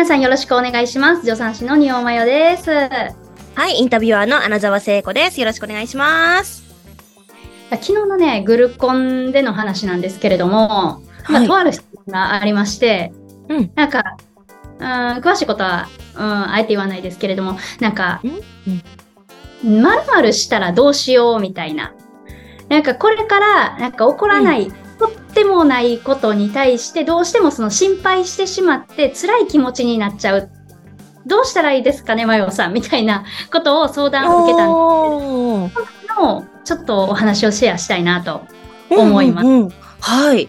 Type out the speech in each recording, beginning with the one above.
皆さんよろしくお願いします。助産師の仁王マヨです。はい、インタビュアーの穴澤聖子です。よろしくお願いします。昨日のね、グルコンでの話なんですけれども、まあ、はいとある質問がありまして、うんなんか、うん、詳しいことは、うん、あえて言わないですけれども、なんか、まるまるしたらどうしようみたいな。なんかこれから、なんか起こらない、とってもないことに対して、どうしてもその心配してしまって、辛い気持ちになっちゃう。どうしたらいいですかね、マヨさんみたいなことを相談を受けたおーのを、ちょっとお話をシェアしたいなと思いますうんうんうんはい。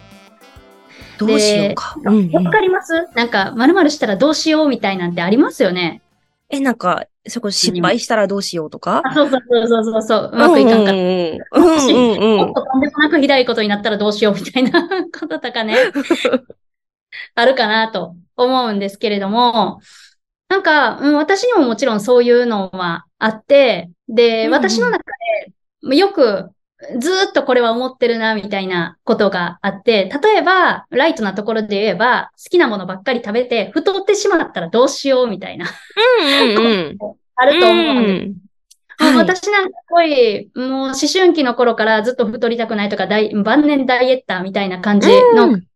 どうしようか。うんうんわかります？なんか、まるまるしたらどうしようみたいなんてありますよね。え、なんか、そこ失敗したらどうしようとか？あ、そうそうそうそうそうまくいかんかった。うんもっととんでもなくひどいことになったらどうしようみたいな こととかね、あるかなと思うんですけれども、なんか、うん、私にももちろんそういうのはあって、で、私の中でよくずーっとこれは思ってるなみたいなことがあって、例えば、ライトなところで言えば、好きなものばっかり食べて太ってしまったらどうしようみたいな、うんうんあると思うんです。うん。私なんかすごい、もう思春期の頃からずっと太りたくないとか、大晩年ダイエッターみたいな感じの、うん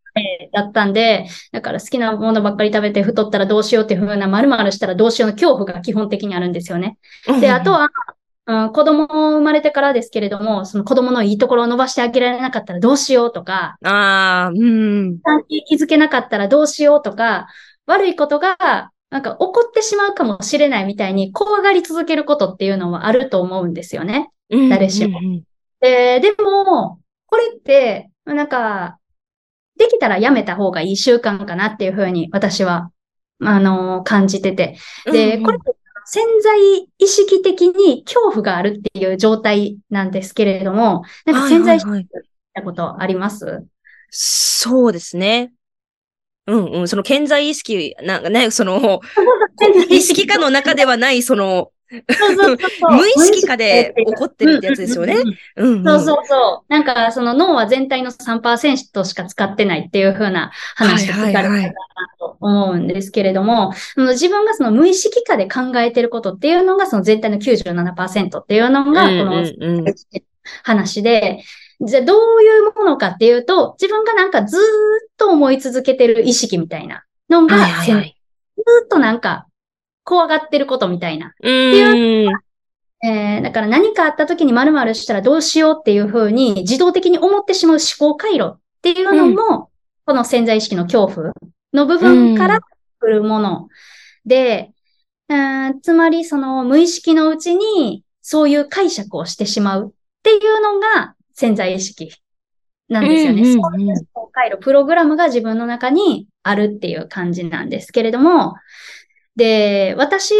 だったんで、だから好きなものばっかり食べて太ったらどうしようっていう風な丸々したらどうしようの恐怖が基本的にあるんですよね。で、あとは、うん、子供生まれてからですけれども、その子供のいいところを伸ばしてあげられなかったらどうしようとか、ああ、うん。気づけなかったらどうしようとか、悪いことが、なんか起こってしまうかもしれないみたいに怖がり続けることっていうのはあると思うんですよね。誰しもうんうんで、でも、これって、なんか、できたらやめた方がいい習慣かなっていうふうに私は、あの感じてて。で、うんうんこれって潜在意識的に恐怖があるっていう状態なんですけれども、なんか潜在意識はいはいはいったことあります？そうですね。うんうん。その健在意識、なんかね、その、意識下の中ではない、その、無意識下で起こってるってやつですよね。そうそうそう。なんか、その脳は全体の3%しか使ってないっていう風な話で聞かれたかなと思うんですけれども、自分がその無意識下で考えてることっていうのがその全体の97%っていうのが、この話で、じゃあどういうものかっていうと、自分がなんかずーっと思い続けてる意識みたいなのが。ずーっとなんか怖がってることみたいなうん。えーだから何かあった時に〇〇したらどうしようっていうふうに自動的に思ってしまう思考回路っていうのも、この潜在意識の恐怖の部分から来るもので、うーんつまりその無意識のうちにそういう解釈をしてしまうっていうのが潜在意識なんですよね。うんうんうんそういう思考回路、プログラムが自分の中にあるっていう感じなんですけれども、で、私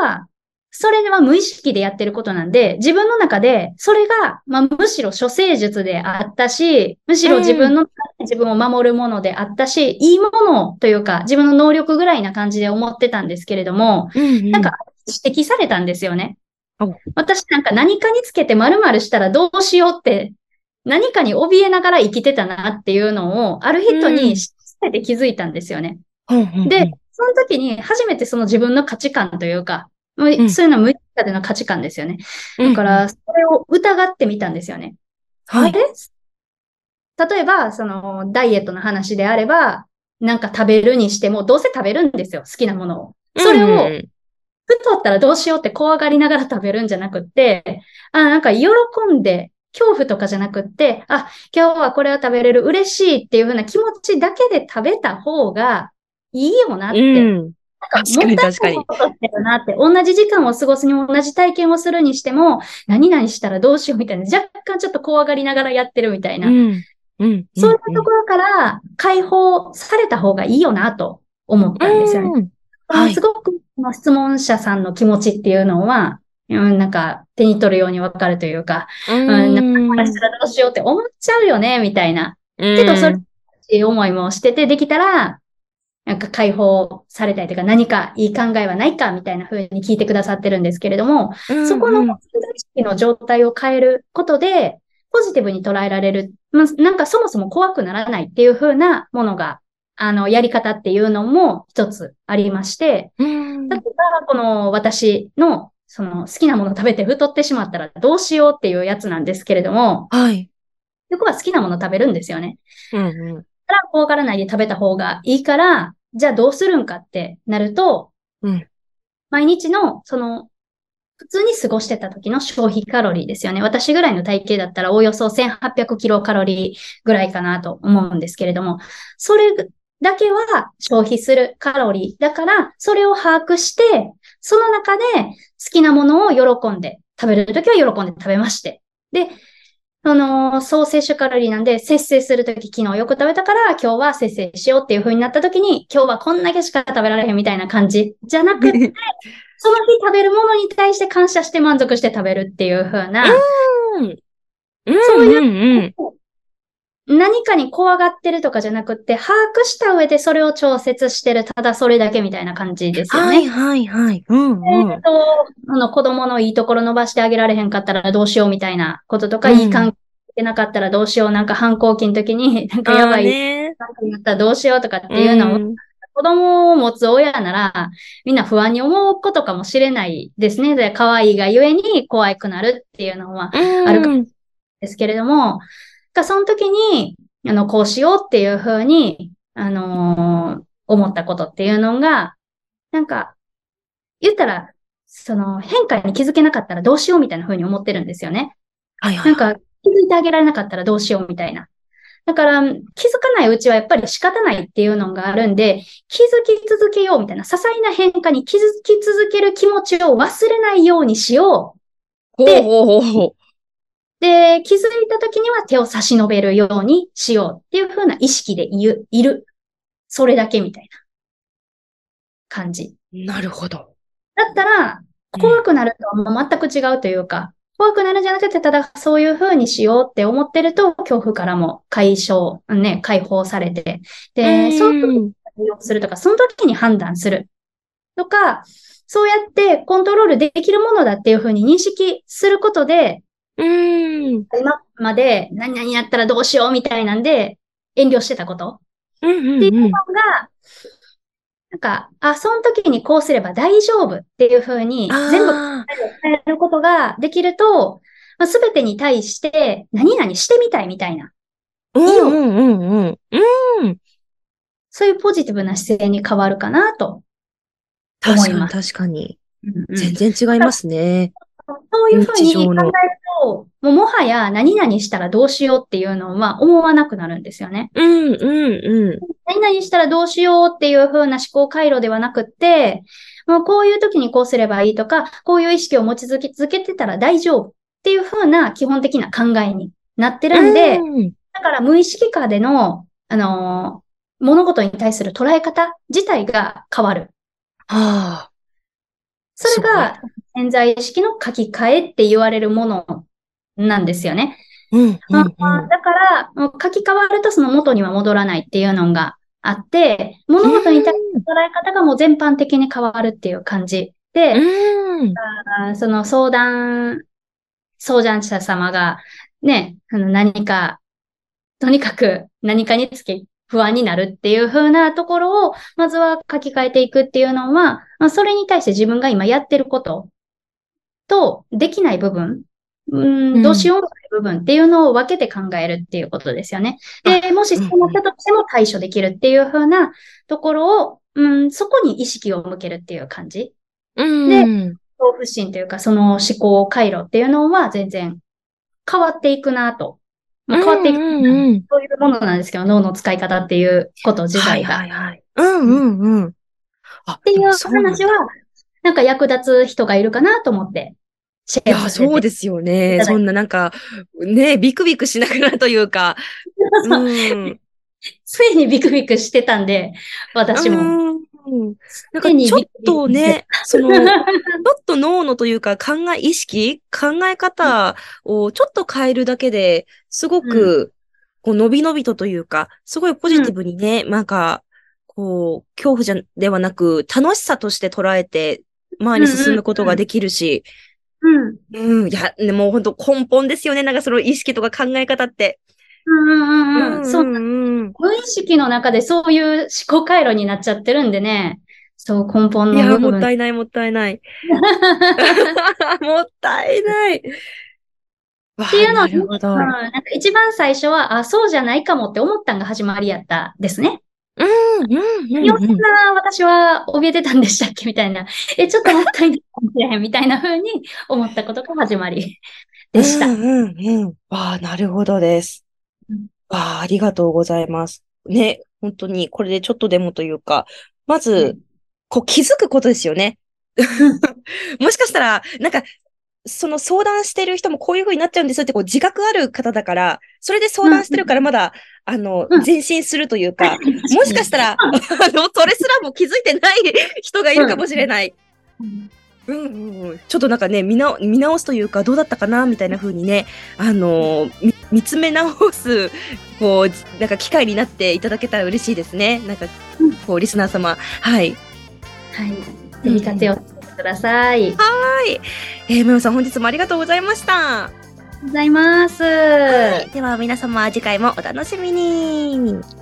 は、それは無意識でやってることなんで、自分の中で、それが、まあ、むしろ処世術であったし、むしろ自分の中で自分を守るものであったし、いいものというか、自分の能力ぐらいな感じで思ってたんですけれども、うんなんか、指摘されたんですよね。お。私なんか何かにつけて〇〇したらどうしようって、何かに怯えながら生きてたなっていうのを、ある人うん。に知って気づいたんですよね。うんうんうん。で、その時に初めてその自分の価値観というか、そういうのは無意識での価値観ですよね。だから、それを疑ってみたんですよね。はい。例えば、その、ダイエットの話であれば、なんか食べるにしても、どうせ食べるんですよ、好きなものを。それを太ったらどうしようって怖がりながら食べるんじゃなくって、あ、なんか喜んで、恐怖とかじゃなくって、あ、今日はこれを食べれる、嬉しいっていう風な気持ちだけで食べた方がいいよなって。うん。確かにもったいなって、同じ時間を過ごすにも同じ体験をするにしても、何々したらどうしようみたいな、若干ちょっと怖がりながらやってるみたいな、うん。うん。そういうところから解放された方がいいよなと思ったんですよね。うんはいすごく質問者さんの気持ちっていうのは、うん、なんか手に取るようにわかるというか、うん、なんか、したらどうしようって思っちゃうよね、みたいな。けど、それ、思いもしてて、できたら、なんか解放されたいとか、何かいい考えはないか、みたいな風に聞いてくださってるんですけれども、そこの潜在意識の状態を変えることで、ポジティブに捉えられる、まあ、なんかそもそも怖くならないっていう風なものがあの、やり方っていうのも一つありまして、うん。例えば、この私の、その好きなものを食べて太ってしまったらどうしようっていうやつなんですけれども、はい。僕は好きなものを食べるんですよね。うんうん。だから怖がらないで食べた方がいいから、じゃあどうするんかってなると、うん毎日の、その、普通に過ごしてた時の消費カロリーですよね。私ぐらいの体型だったらおよそ1800キロカロリーぐらいかなと思うんですけれども、それだけは消費するカロリーだから、それを把握して、その中で好きなものを喜んで、食べるときは喜んで食べまして。で、あのー総摂取カロリーなんで、節制するとき昨日よく食べたから、今日は節制しようっていう風になったときに、今日はこんだけしか食べられへんみたいな感じじゃなくて、その日食べるものに対して感謝して満足して食べるっていう風な、うん。そういううんうん何かに怖がってるとかじゃなくって、把握した上でそれを調節してる、ただそれだけみたいな感じですよね。はいはいはい。うんうん。えっと、あの、子供のいいところ伸ばしてあげられへんかったらどうしようみたいなこととか、うんいい関係てなかったらどうしよう、なんか反抗期の時に、なんかやばい、ね。なんかになったらどうしようとかっていうのを、ん子供を持つ親なら、みんな不安に思うことかもしれないですね。で、可愛いがゆえに怖くなるっていうのは、あるかうんですけれども、がその時に、あの、こうしようっていうふうに、あのー思ったことっていうのが、なんか、言ったら、その変化に気づけなかったらどうしようみたいなふうに思ってるんですよね。はいはい。なんか、気づいてあげられなかったらどうしようみたいな。だから、気づかないうちはやっぱり仕方ないっていうのがあるんで、気づき続けようみたいな、些細な変化に気づき続ける気持ちを忘れないようにしよう。ほうほうほうほう。で、気づいた時には手を差し伸べるようにしようっていう風な意識でいる、いる。それだけみたいな感じ。なるほど。だったら、怖くなるとはもう全く違うというか、怖くなるんじゃなくて、ただそういう風にしようって思ってると、恐怖からも解消、ね、解放されて、で、そういううん対応するとか、その時に判断するとか、そうやってコントロールできるものだっていう風に認識することで、うん。今まで何々やったらどうしようみたいなんで遠慮してたことうんうんっていうのが、なんか、あ、その時にこうすれば大丈夫っていう風に全部あ変えることができると、まあ、全てに対して何々してみたいみたいな、ーうんうんうんうん。うん。そういうポジティブな姿勢に変わるかなと確かに思います確かに。うんうん全然違いますね。そういうふうに考えもうもはや何々したらどうしようっていうのは思わなくなるんですよね。うんうんうん。何々したらどうしようっていう風な思考回路ではなくって、もうこういう時にこうすればいいとか、こういう意識を持ち続け続けてたら大丈夫っていう風な基本的な考えになってるんで、うんだから無意識下での、あのー物事に対する捉え方自体が変わる。ああ。それが潜在意識の書き換えって言われるものなんですよね。うんうんあだから、書き換わるとその元には戻らないっていうのがあって、物事に対する捉え方がもう全般的に変わるっていう感じで、うん。あその相談、相談者様がね、あの何か、とにかく何かにつけ不安になるっていう風なところを、まずは書き換えていくっていうのは、まあ、それに対して自分が今やってることとできない部分、ううんん、どうしようもない部分っていうのを分けて考えるっていうことですよね。で、もしそうなったとしても対処できるっていう風なところを、うん、そこに意識を向けるっていう感じ。うん。恐怖心というか、その思考回路っていうのは全然変わっていくなと。まあ、変わっていく。うんうんうんそういうものなんですけど、脳の使い方っていうこと自体が。はいはいはい。うんうんうん。あ、っていう話は、なんか役立つ人がいるかなと思って、シいや、ェアさせてそうですよいね。そんななんか、ね、ビクビクしなくなるというか。うん。常にビクビクしてたんで、私も。うん。なんかちょっとね、その、ちょっと脳のというか考え、意識考え方をちょっと変えるだけで、すごく、こう、伸び伸びとというか、すごいポジティブにね、なんか、こう、恐怖じゃ、ではなく、楽しさとして捉えて、前に進むことができるし、うん。うん、いや、でも本当根本ですよね。なんかその意識とか考え方って。うんうんうん。そう。ん。無意識の中でそういう思考回路になっちゃってるんでね。そう、根本いや、の部分。もったいない、もったいない。もったいない。わっていうのあなるほど。うん、なんか一番最初は、あ、そうじゃないかもって思ったんが始まりやったですね。うん、うん、うん私は怯えてたんでしたっけ？みたいな。え、ちょっともったいないかもしれへんみたいな風に思ったことが始まり でした。うん、うん、うん。わあ、なるほどですうん。わあ、ありがとうございます。ね、本当に、これでちょっとでもというか、まず、こう気づくことですよね。もしかしたら、なんか、その相談してる人もこういう風になっちゃうんですよってこう自覚ある方だから、それで相談してるからまだ、あのうん、前進するというか、もしかしたら、あの、それすらも気づいてない人がいるかもしれない。うんうんうんうん、ちょっとなんかね見直、見直すというか、どうだったかなみたいな風にね、あの見つめ直す、こう、じなんか機会になっていただけたら嬉しいですね。なんかうん、こう、リスナー様。はい。はい。ぜひ活用してください。はい。えー、もよさん、本日もありがとうございました。うございます。はい。では、皆様、次回もお楽しみに。